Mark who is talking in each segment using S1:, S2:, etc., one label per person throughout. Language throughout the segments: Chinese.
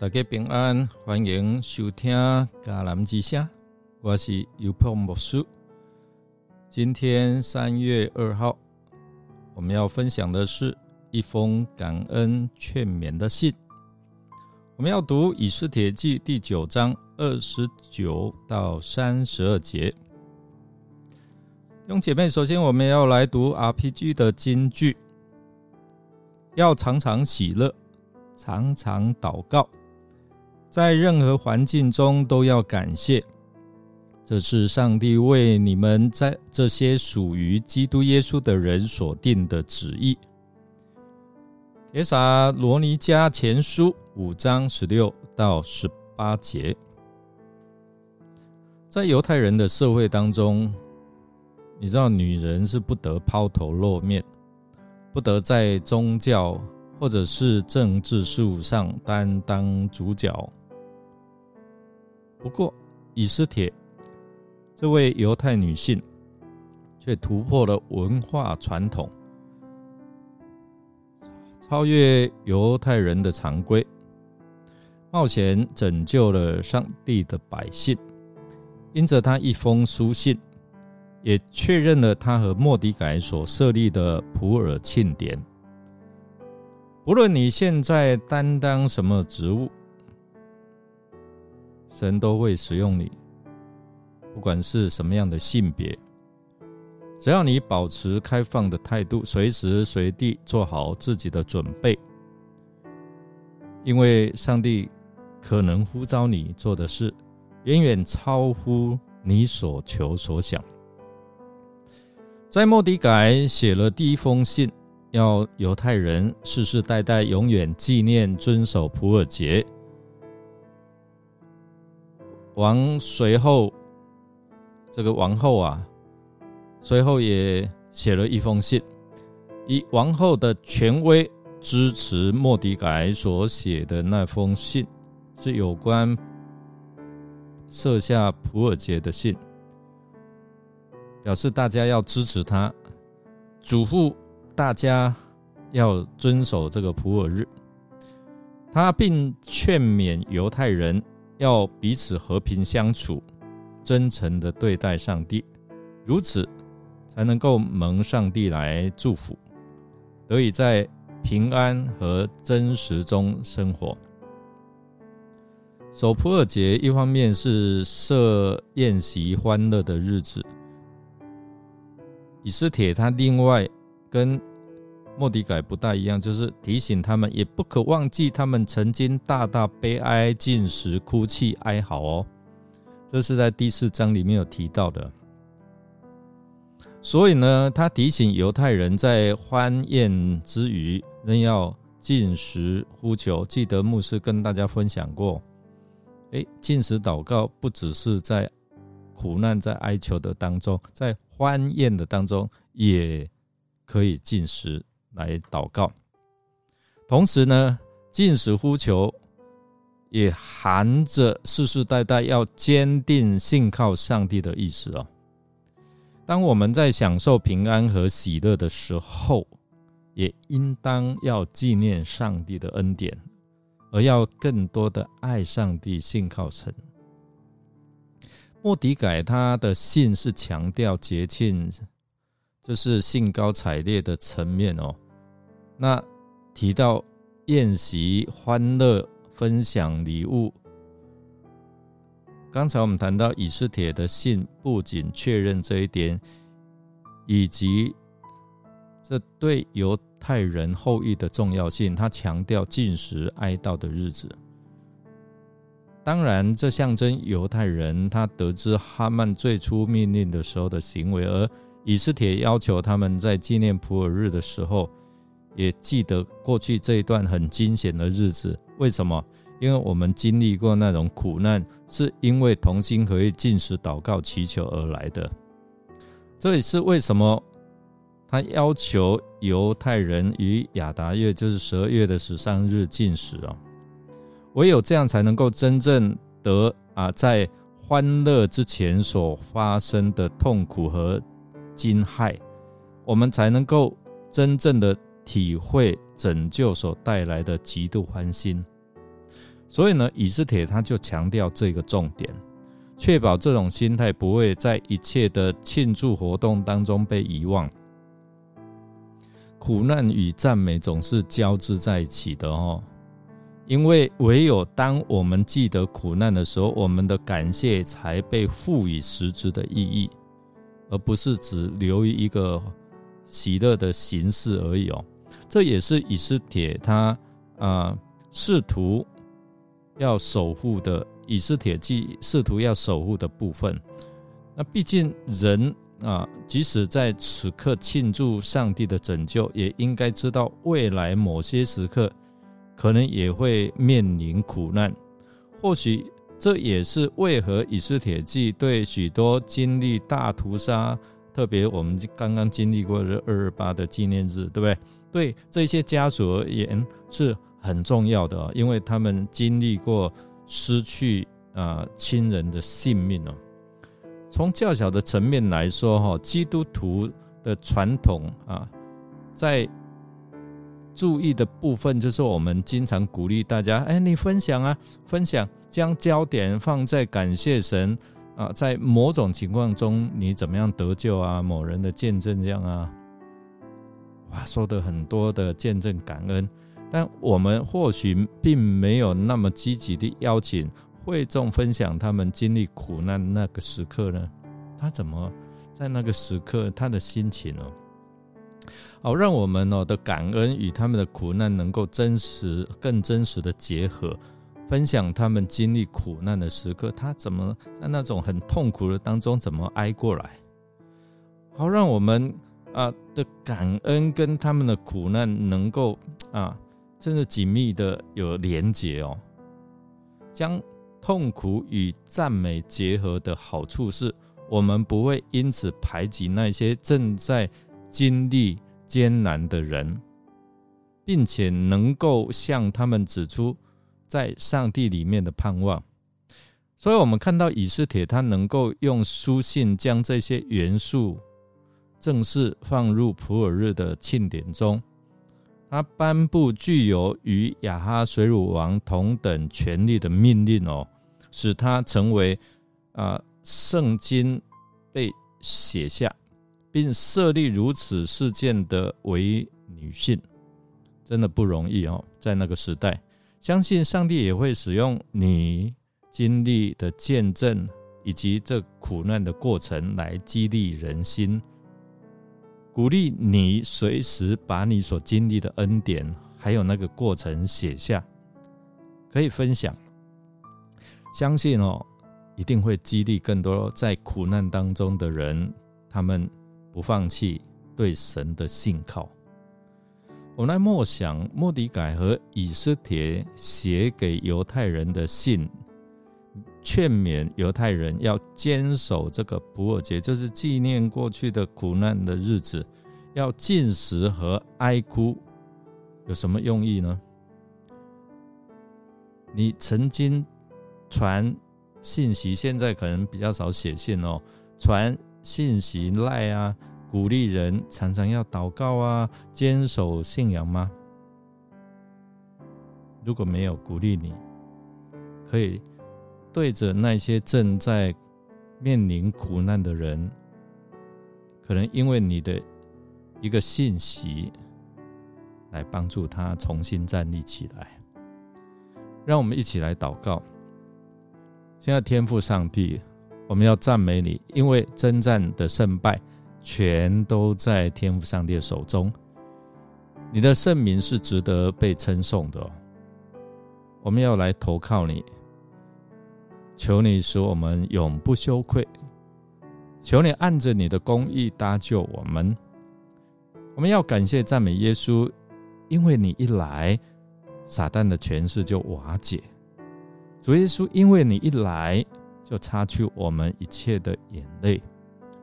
S1: 大家平安，欢迎收听迦南之声，我是尤破牧师。今天三月二号，我们要分享的是一封感恩劝勉的信。我们要读以斯帖记第九章二十九到三十二节。用姐妹，首先我们要来读 RPG 的金句，要常常喜乐，常常祷告。在任何环境中都要感谢，这是上帝为你们在这些属于基督耶稣的人所定的旨意。耶撒罗尼迦前书五章十六到十八节，在犹太人的社会当中，你知道女人是不得抛头露面，不得在宗教或者是政治事务上担当主角。不过，以斯帖这位犹太女性却突破了文化传统，超越犹太人的常规，冒险拯救了上帝的百姓。因着他一封书信，也确认了他和莫迪改所设立的普尔庆典。不论你现在担当什么职务。神都会使用你，不管是什么样的性别，只要你保持开放的态度，随时随地做好自己的准备，因为上帝可能呼召你做的事，远远超乎你所求所想。在莫迪改写了第一封信，要犹太人世世代代永远纪念、遵守普尔节。王随后，这个王后啊，随后也写了一封信，以王后的权威支持莫迪改所写的那封信，是有关设下普尔节的信，表示大家要支持他，嘱咐大家要遵守这个普尔日，他并劝勉犹太人。要彼此和平相处，真诚的对待上帝，如此才能够蒙上帝来祝福，得以在平安和真实中生活。守普尔节一方面是设宴席欢乐的日子，以斯帖他另外跟。莫迪改不大一样，就是提醒他们，也不可忘记他们曾经大大悲哀、进食、哭泣、哀嚎哦。这是在第四章里面有提到的。所以呢，他提醒犹太人在欢宴之余，仍要进食呼求。记得牧师跟大家分享过，哎，进食祷告不只是在苦难、在哀求的当中，在欢宴的当中也可以进食。来祷告，同时呢，进食呼求也含着世世代代要坚定信靠上帝的意思哦。当我们在享受平安和喜乐的时候，也应当要纪念上帝的恩典，而要更多的爱上帝、信靠神。莫迪改他的信是强调节庆。就是兴高采烈的层面哦。那提到宴席、欢乐、分享礼物。刚才我们谈到以斯帖的信，不仅确认这一点，以及这对犹太人后裔的重要性，他强调禁食哀悼的日子。当然，这象征犹太人他得知哈曼最初命令的时候的行为，而。以斯帖要求他们在纪念普尔日的时候，也记得过去这一段很惊险的日子。为什么？因为我们经历过那种苦难，是因为同心合意进食、祷告、祈求而来的。这也是为什么他要求犹太人于亚达月，就是十二月的十三日进食啊。唯有这样，才能够真正得啊，在欢乐之前所发生的痛苦和。惊骇，我们才能够真正的体会拯救所带来的极度欢心。所以呢，以斯帖他就强调这个重点，确保这种心态不会在一切的庆祝活动当中被遗忘。苦难与赞美总是交织在一起的哦，因为唯有当我们记得苦难的时候，我们的感谢才被赋予实质的意义，而不是只留于一个喜乐的形式而已哦。这也是以斯帖他啊试图要守护的，以斯帖记试图要守护的部分。那毕竟人。啊，即使在此刻庆祝上帝的拯救，也应该知道未来某些时刻可能也会面临苦难。或许这也是为何以斯帖记对许多经历大屠杀，特别我们刚刚经历过的二二八的纪念日，对不对？对这些家属而言是很重要的，因为他们经历过失去啊亲人的性命哦。从较小的层面来说，哈，基督徒的传统啊，在注意的部分就是我们经常鼓励大家，哎，你分享啊，分享，将焦点放在感谢神啊，在某种情况中你怎么样得救啊，某人的见证这样啊，哇，说的很多的见证感恩，但我们或许并没有那么积极的邀请。会众分享他们经历苦难那个时刻呢？他怎么在那个时刻他的心情呢？好，让我们哦的感恩与他们的苦难能够真实、更真实的结合，分享他们经历苦难的时刻，他怎么在那种很痛苦的当中怎么挨过来？好，让我们啊的感恩跟他们的苦难能够啊，真的紧密的有连结哦，将。痛苦与赞美结合的好处是，我们不会因此排挤那些正在经历艰难的人，并且能够向他们指出在上帝里面的盼望。所以，我们看到以斯帖他能够用书信将这些元素正式放入普尔日的庆典中。他颁布具有与亚哈水乳王同等权力的命令哦，使他成为啊圣经被写下，并设立如此事件的为女性，真的不容易哦。在那个时代，相信上帝也会使用你经历的见证以及这苦难的过程来激励人心。鼓励你随时把你所经历的恩典，还有那个过程写下，可以分享。相信哦，一定会激励更多在苦难当中的人，他们不放弃对神的信靠。我来默想莫迪改和以斯帖写给犹太人的信。劝勉犹太人要坚守这个普尔节，就是纪念过去的苦难的日子，要进食和哀哭，有什么用意呢？你曾经传信息，现在可能比较少写信哦。传信息赖啊，鼓励人常常要祷告啊，坚守信仰吗？如果没有鼓励你，可以。对着那些正在面临苦难的人，可能因为你的一个信息，来帮助他重新站立起来。让我们一起来祷告。现在天父上帝，我们要赞美你，因为征战的胜败全都在天父上帝的手中。你的圣名是值得被称颂的。我们要来投靠你。求你使我们永不羞愧，求你按着你的公义搭救我们。我们要感谢赞美耶稣，因为你一来，撒旦的权势就瓦解。主耶稣，因为你一来，就擦去我们一切的眼泪，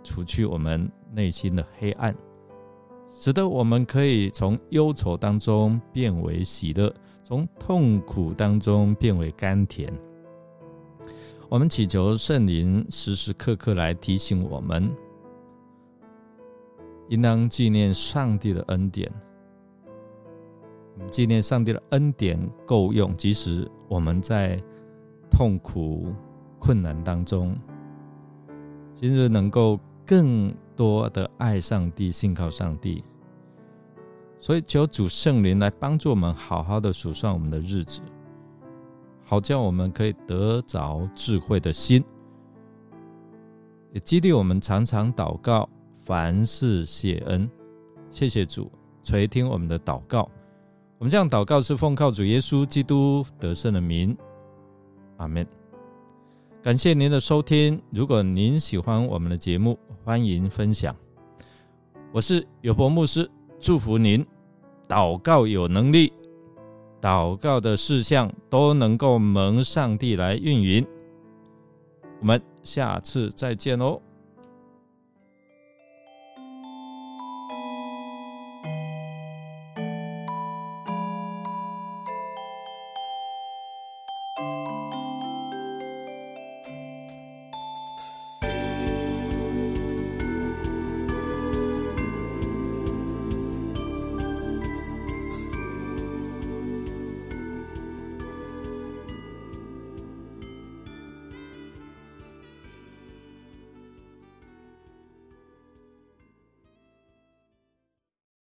S1: 除去我们内心的黑暗，使得我们可以从忧愁当中变为喜乐，从痛苦当中变为甘甜。我们祈求圣灵时时刻刻来提醒我们，应当纪念上帝的恩典。纪念上帝的恩典够用，即使我们在痛苦困难当中，今日能够更多的爱上帝，信靠上帝。所以求主圣灵来帮助我们，好好的数算我们的日子，好叫我们可以得着智慧的心，也激励我们常常祷告，凡事谢恩。谢谢主垂听我们的祷告。我们这样祷告是奉靠主耶稣基督得胜的名，阿门。感谢您的收听。如果您喜欢我们的节目，欢迎分享。我是有伯牧师，祝福您祷告有能力，祷告的事项都能够蒙上帝来运营。我们下次再见哦。